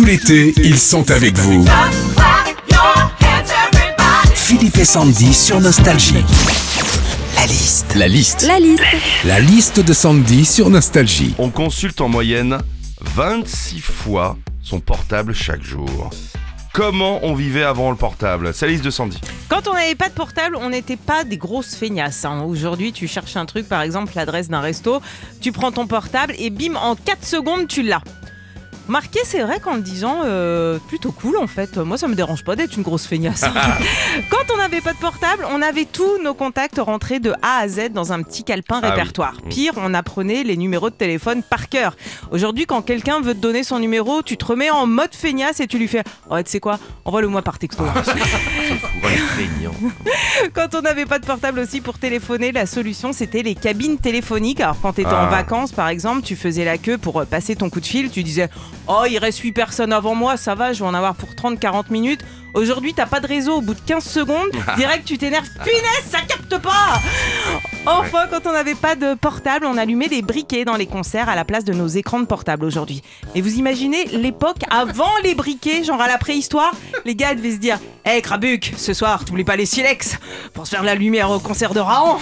Tout l'été, ils sont avec vous. Philippe et Sandy sur Nostalgie. La liste. La liste. La liste. La liste de Sandy sur Nostalgie. On consulte en moyenne 26 fois son portable chaque jour. Comment on vivait avant le portable? C'est la liste de Sandy. Quand on n'avait pas de portable, on n'était pas des grosses feignasses. hein. Aujourd'hui, tu cherches un truc, par exemple l'adresse d'un resto, tu prends ton portable et bim, en 4 secondes, tu l'as. Marqué, c'est vrai qu'en le disant, euh, plutôt cool en fait. Moi, ça me dérange pas d'être une grosse feignasse. Quand on n'avait pas de portable, on avait tous nos contacts rentrés de A à Z dans un petit calepin Ah répertoire. Mm. Pire, on apprenait les numéros de téléphone par cœur. Aujourd'hui, quand quelqu'un veut te donner son numéro, tu te remets en mode feignasse et tu lui fais Oh, tu sais quoi Envoie-le-moi par texto. Feignants. Quand on n'avait pas de portable aussi pour téléphoner, la solution c'était les cabines téléphoniques. Alors quand tu étais Ah. en vacances par exemple, tu faisais la queue pour passer ton coup de fil, tu disais "Oh, il reste 8 personnes avant moi, ça va, je vais en avoir pour 30 40 minutes." Aujourd'hui, t'as pas de réseau au bout de 15 secondes, direct tu t'énerves, punaise, ça capte pas. Enfin, quand on n'avait pas de portable, on allumait des briquets dans les concerts à la place de nos écrans de portable aujourd'hui. Et vous imaginez l'époque avant les briquets, genre à la préhistoire, les gars devaient se dire Hé Krabuc, ce soir, t'oublies pas les silex pour se faire la lumière au concert de Raon